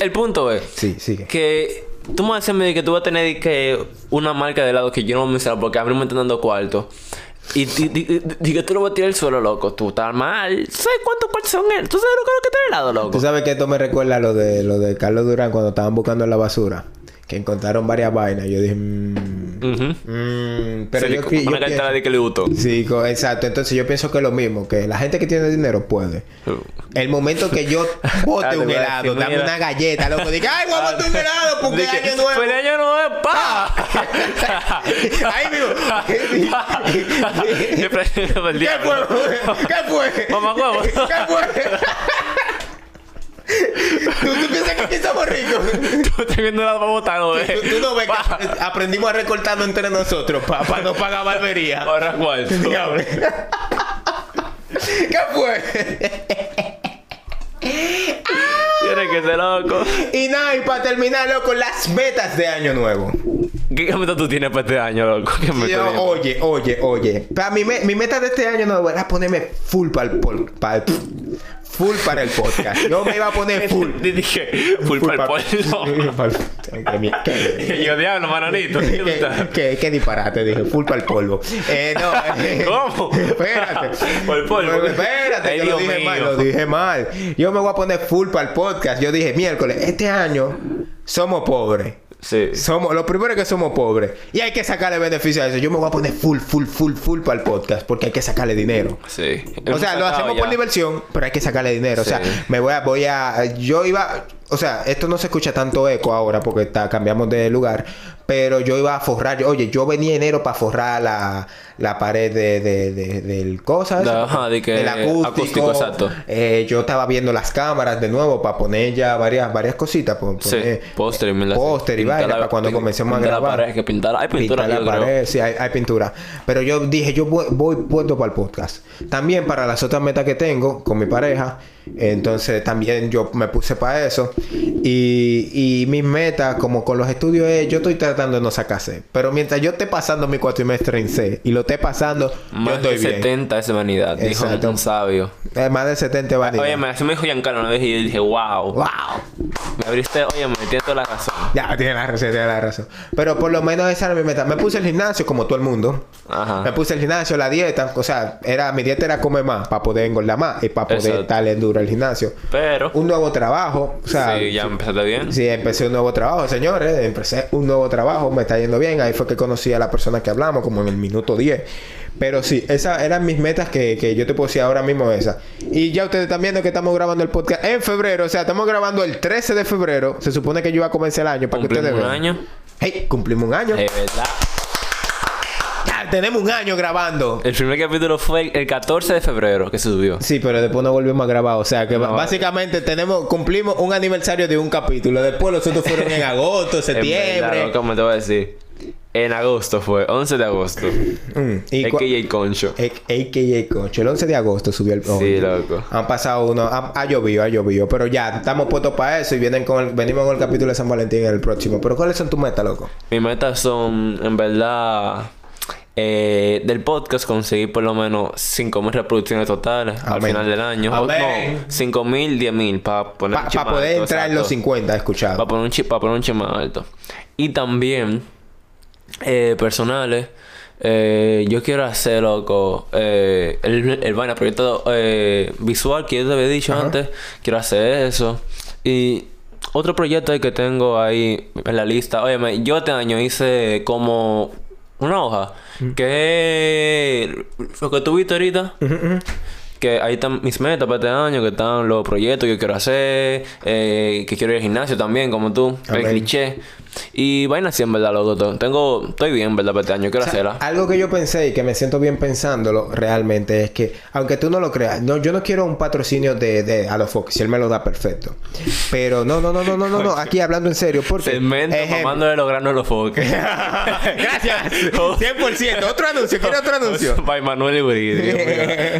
El punto es Sí, sigue. que tú me vas a decirme que tú vas a tener que una marca de helado que yo no voy a mencionar porque a mí me están dando cuarto. Y, que tú lo vas a tirar al suelo, loco. Tú estás mal. ¿Tú sabes cuántos cuartos son él? ¿Tú sabes lo que es que tiene helado, loco? Tú sabes que esto me recuerda a lo de lo de Carlos Durán cuando estaban buscando la basura. Que encontraron varias vainas. Yo dije, mmm, mmm, pero Sí, yo, yo cartera pienso- de que le gustó. Sí, exacto. Entonces yo pienso que es lo mismo, que la gente que tiene dinero puede. El momento que yo Ah, bote te un helado, dame una galleta, loco. Diga, ay, voy a botar un helado porque Dije, año nuevo. ¡Feliz año nuevo, pa! Ahí mismo. Yo el ¿Qué fue? ¿Qué fue? Mamá huevo. ¿Qué fue? ¿Tú, tú piensas que aquí somos ricos? Tú estás viendo para botar, ¿no? Tú, tú no ves Pa. que aprendimos a recortarnos entre nosotros para no pagar barbería. Cuarto. Diablo. ¿Qué fue? Tiene que ser loco. Y nada, y para terminar, loco, las metas de año nuevo. ¿Qué meta tú tienes para este año, loco? ¿Qué meta Yo, oye, oye, oye. Para mi, me- mi meta de este año nuevo era ponerme full para el, pol- para el- full para el podcast. Yo me iba a poner full. Dije, full para el polvo. Yo, diablo, manolito. ¿qué qué, disparate, dije, full para el polvo. Eh, no, eh, ¿Cómo? Espérate. Por el polvo. Espérate, Ay, que lo dije mío. mal, lo dije mal. Yo me voy a poner full para el podcast. Yo dije, miércoles, este año somos pobres. Sí. Somos, lo primero es que somos pobres. Y hay que sacarle beneficio a eso. Yo me voy a poner full, full, full, full para el podcast. Porque hay que sacarle dinero. Sí. O sea, lo hacemos por diversión, pero hay que sacarle dinero. Sí. O sea, me voy a, voy a, yo iba, o sea, esto no se escucha tanto eco ahora porque está, cambiamos de lugar, pero yo iba a forrar, oye, yo venía enero para forrar la, la pared de, de, de- del cosa, De- ajá, de que- del acústico, acústico, exacto. Eh, yo estaba viendo las cámaras de nuevo para poner ya varias, varias cositas, Sí, poner póster y póster y vaina para cuando comencemos a la grabar. pared, que pintar- hay pintura, Pintar la creo. pared, sí, hay, hay pintura. Pero yo dije, yo voy, voy puesto para el podcast. También para las otras metas que tengo con mi pareja, Entonces también yo me puse para eso. Y, y mis metas, como con los estudios, es yo estoy tratando de no sacar C. Pero mientras yo esté pasando mi cuatrimestre en C y lo esté pasando, yo Más estoy de bien. 70 es vanidad. Dijo Exacto. un sabio. Eh, más de 70 va a Oye, me así me dijo Giancarlo una vez y yo dije, wow. ¡Wow! Me abriste, oye, me tienes toda la razón. Ya, tiene la razón, tiene la razón. Pero por lo menos esa era mi meta. Me puse el gimnasio como todo el mundo. Ajá. Me puse el gimnasio, la dieta. O sea, era, mi dieta era comer más para poder engordar más y para poder estarle duro al gimnasio. Pero, Un nuevo trabajo. O sea, sí, ya empezaste bien. Sí, empecé un nuevo trabajo, señores. Empecé un nuevo trabajo, me está yendo bien. Ahí fue que conocí a la persona que hablamos, como en el minuto 10. Pero sí, esas eran mis metas que, que yo te puedo decir ahora mismo esa. Y ya ustedes están viendo que estamos grabando el podcast en febrero. O sea, estamos grabando el 13 de febrero. Se supone que yo iba a comenzar el año para que Cumplimos ustedes un vean. año. Hey, cumplimos un año. Es verdad. Ya, tenemos un año grabando. El primer capítulo fue el- el 14 de febrero que se subió. Sí, pero después no volvimos a grabar. O sea, que No, básicamente tenemos cumplimos un aniversario de un capítulo. Después los otros fueron en agosto, verdad, septiembre. ¿Cómo te voy a decir? En agosto fue, 11 de agosto. Mm, y cua- AKA Concho. A- AKA Concho. El 11 de agosto subió el... Sí, loco. Han pasado uno... Ha, ha llovido, ha llovido. Pero ya, estamos puestos para eso y vienen con el- venimos con el capítulo de San Valentín en el próximo. Pero ¿cuáles son tus metas, loco? Mis metas son, en verdad, eh, del podcast conseguir por lo menos 5.000 reproducciones totales al final del año. O, no, 5.000, 10.000 para poner Para un poder alto, entrar en los 50, escuchado. Para poner un chip, para poner un chip más alto. Y también, eh, personales, eh, yo quiero hacer, loco, eh, el, el vaina, proyecto eh, visual que yo te había dicho Ajá. antes. Quiero hacer eso. Y otro proyecto ahí que tengo ahí en la lista. Oye, yo este año hice como una hoja. Mm. Que lo que tú viste ahorita. Que ahí están mis metas para este año, que están los proyectos que yo quiero hacer, eh, que quiero ir al gimnasio también, como tú, el cliché. Y vaina así, en verdad, loco. Tengo, estoy bien, en verdad, para este año, quiero O sea, hacerla. algo que yo pensé y que me siento bien pensándolo realmente es que, aunque tú no lo creas, no, yo no quiero un patrocinio de, de Alofox, si él me lo da perfecto. Pero no, no, no, no, no, no, no, aquí hablando en serio, porque... Segmento Ejemplo- mamándole los granos a los foques. Gracias. 100%. Otro anuncio. ¿Quiere otro anuncio? By Manuel mío.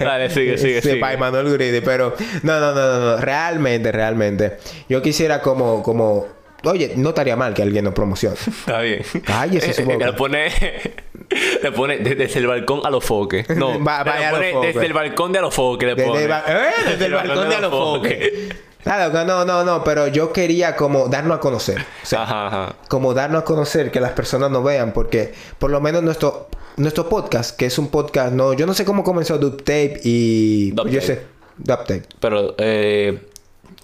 Dale, sigue, sigue, Sí, sigue. by Manuel Guridi, pero no, no, no, no, no, realmente, realmente. Yo quisiera como, como, oye, no estaría mal que alguien nos promocione. Está bien. Cállese su boca. Le pone... Le pone de- desde el balcón a los foques. No. Va- le vaya a pone los foques. desde el balcón de a los foques. Le Desde, pone. el, ba- eh, desde el balcón de Alofoque. Claro, que no, no, no, pero yo quería como darnos a conocer. O sea, Ajá, ajá. como darnos a conocer, que las personas nos vean, porque por lo menos nuestro, nuestro podcast, que es un podcast, no, yo no sé cómo comenzó Dubtape y... Dubtape. Yo sé, Dubtape. Pero, eh...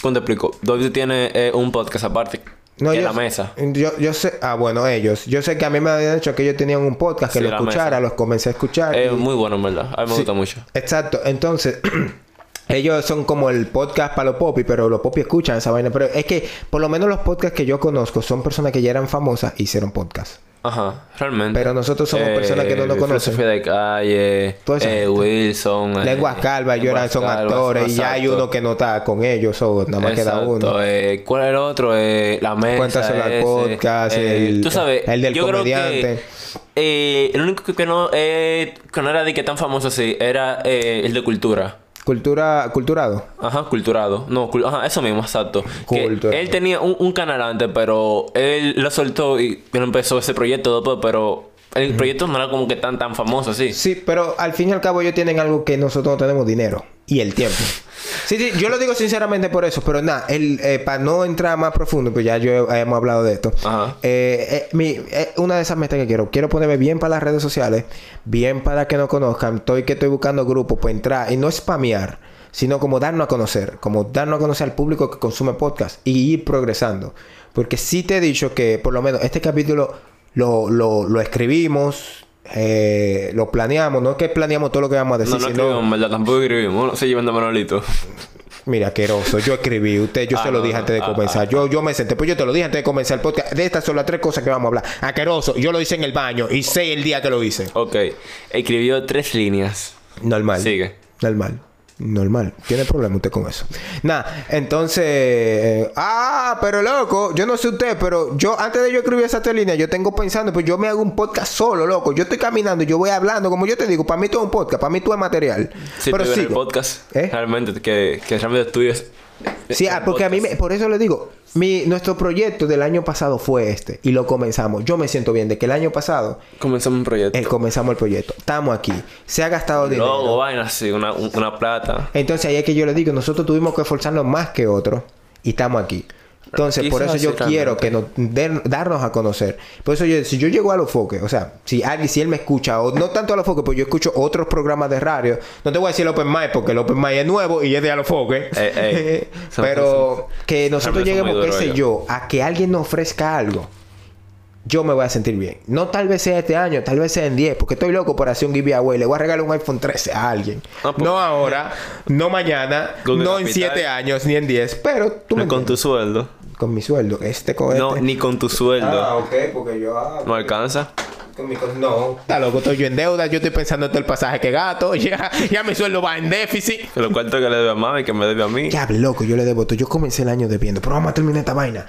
¿Cómo te explico? David tiene eh, un podcast aparte. No, en yo, la mesa. Yo, yo sé, ah, bueno, ellos. Yo sé que a mí me habían dicho que ellos tenían un podcast que Sí, lo escuchara, mesa. los comencé a escuchar. Es y- muy bueno, en verdad. A mí me Sí. gusta mucho. Exacto, entonces. Ellos son como el podcast para los popis, pero los popis escuchan esa vaina. Pero es que, por lo menos los podcasts que yo conozco son personas que ya eran famosas y hicieron podcast. Ajá, realmente. Pero nosotros somos personas que no nos conocen. Filosofía de calle, eh. Wilson. eh, Lenguas calvas, ellos eran, son Calvas, actores y ya hay exacto. uno que no está con ellos, o nada más queda Exacto, uno. eh, ¿Cuál es el otro? Eh, la mesa. Cuéntaselo al podcast, el- tú sabes, el del yo creo comediante. que, eh, el único que, que no, eh, que no era de que tan famoso así era eh, el de cultura. Cultura, culturado. Ajá, culturado. No, cul- ajá, eso mismo, exacto. Que Culturado. él tenía un, un canal antes, pero él lo soltó y empezó ese proyecto después, pero el proyecto no era como que tan tan famoso así. Sí, pero al fin y al cabo ellos tienen algo que nosotros no tenemos dinero y el tiempo. Sí, sí, yo lo digo sinceramente por eso, pero nada, el, eh, para no entrar más profundo, pues ya yo hemos hablado de esto. Ajá. Eh, eh, mi, eh, una de esas metas que quiero, quiero ponerme bien para las redes sociales, bien para que nos conozcan. Estoy que estoy buscando grupos para entrar y no spamear, sino como darnos a conocer, como darnos a conocer al público que consume podcast y ir progresando. Porque sí te he dicho que por lo menos este capítulo lo, lo, lo escribimos, eh, lo planeamos, no es que planeamos todo lo que vamos a decir, No, no sino... escribimos, verdad, tampoco escribimos. No se llevan de Manolito. Mira, asqueroso. Yo escribí. Usted, yo Ah, se lo dije antes de Ah, comenzar. ah, yo, yo me senté. Pues yo te lo dije antes de comenzar el podcast. De estas son las tres cosas que vamos a hablar. Asqueroso. Yo lo hice en el baño y sé el día que lo hice. Ok. Escribió tres líneas. Normal. Sigue. Normal. Normal. ¿Tiene problema usted con eso? Nada, entonces... eh, ah, pero loco, yo no sé usted, pero yo antes de yo escribir esa línea, yo tengo pensando, pues yo me hago un podcast solo, loco. Yo estoy caminando, yo voy hablando, como yo te digo, para mí todo es un podcast, para mí todo es material. Si pero sigo. podcast, ¿Eh? realmente, que, que realmente tú es... Sí, ah, porque a mí, me- por eso le digo, mi, nuestro proyecto del año pasado fue este y lo comenzamos. Yo me siento bien de que el año pasado Comenzamos un proyecto. eh, comenzamos el proyecto. Estamos aquí. Se ha gastado dinero. Logo, vaina así, una, un- una plata. Entonces ahí es que yo le digo, nosotros tuvimos que esforzarnos más que otros y estamos aquí. Entonces, por eso yo quiero que nos den- darnos a conocer. Por eso yo, si yo llego a los foques, o sea, si alguien, si él me escucha, o no tanto a los foques, pues yo escucho otros programas de radio. No te voy a decir el Open Mic, porque el Open Mic es nuevo y es de a los foques. Pero que nosotros lleguemos, qué sé yo, a que alguien nos ofrezca algo. Yo me voy a sentir bien. No tal vez sea este año, tal vez sea en 10, porque estoy loco por hacer un giveaway. Le voy a regalar un iPhone 13 a alguien. Ah, pues. No ahora, no mañana, Con no en capital. 7 años, ni en 10, pero tú me con tu sueldo. Con mi sueldo. Este con No, ni con tu sueldo. Ah, ok, porque yo... ah, No alcanza. con mi No. Está loco, estoy yo en deuda. Yo estoy pensando en todo el pasaje que gato. Ya, ya mi sueldo va en déficit. Lo cuarto que le debe a mami, que me debe a mí. Ya, loco, yo le debo todo. Yo comencé el año debiendo, pero vamos a terminar esta vaina.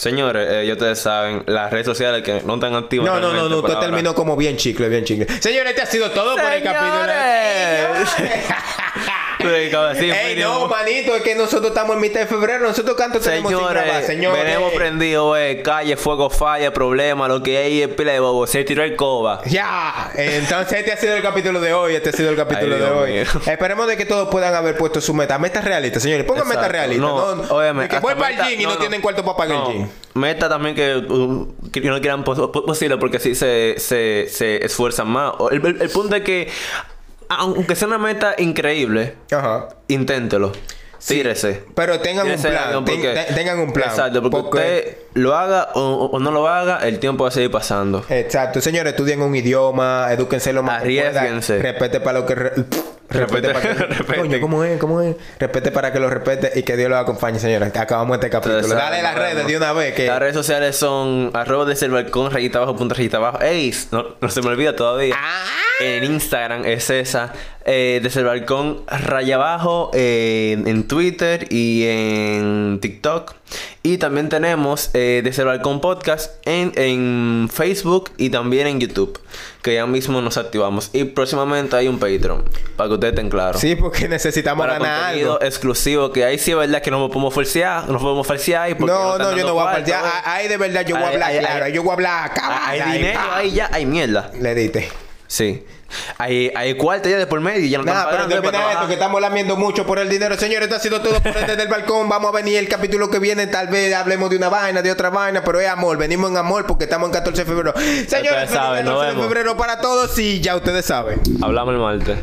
Señores, eh, ya ustedes saben, las redes sociales que no están activas. No, no, no, no, usted terminó como bien chicle, bien chicle. Señores, este ha sido todo por el capítulo. Señores. Sí, Ey, no, manito, es que nosotros estamos en mitad de febrero. Nosotros canto tenemos sin grabar, Señores, señores. venimos prendidos, eh, calle, fuego, falla, problema, lo que hay es pila de bobo. Se tiró el coba. Ya, entonces este ha sido el capítulo de hoy, este ha sido el capítulo Ay, de hoy. mío. Esperemos de que todos puedan haber puesto su meta. Meta realista, señores. Pongan meta Exacto. realista. No, No, obviamente, Que el meta- gym y no, tienen cuarto para pagar No, el gym. Meta también que, uh, que no quieran pos- pos- posible porque así se, se, se esfuerzan más. O El, el- el punto es que, aunque sea una meta increíble, Ajá. inténtelo. Tírese. Pero tengan un Tírese plan. porque- ten- tengan un plan. Exacto, porque, usted lo haga o, o no lo haga, el tiempo va a seguir pasando. Exacto, señores, estudien un idioma, edúquense lo más. Arriésguense. Respete para lo que re- respete Respete- para que respete. Coño, ¿cómo es? ¿Cómo es? Respete para que lo respete y que Dios los acompañe, señores. Acabamos este capítulo. Ustedes Dale las redes de una vez que Las redes sociales son arroba desde el balcón, rayita abajo, punto rayita abajo. Ey, no, no se me olvida todavía. Ah. En Instagram es esa. eh, desde el balcón, raya abajo. eh, en Twitter y en TikTok. Y también tenemos eh, desde el balcón podcast en, en Facebook y también en YouTube. Que ya mismo nos activamos. Y próximamente hay un Patreon. Para que ustedes estén claros. Sí, porque necesitamos Para ganar contenido algo. exclusivo, que ahí sí es verdad que no podemos falsear, no podemos falsear. y porque No, no, yo no voy a. ¿eh? Ahí de verdad yo voy a hablar claro. Yo voy a hablar cabal. Hay dinero, ahí ya hay mierda. Le diste. Sí. Hay, hay cuarto ya de por medio y ya no Nada, están pero pagando para termina esto, que estamos lamiendo mucho por el dinero. Señores, esto ha sido todo por desde el balcón. Vamos a venir el capítulo que viene. Tal vez hablemos de una vaina, de otra vaina, pero es amor. Venimos en amor porque estamos en 14 de febrero. Señores, feliz saben, nos 14 de febrero para todos y ya ustedes saben. Hablamos el martes.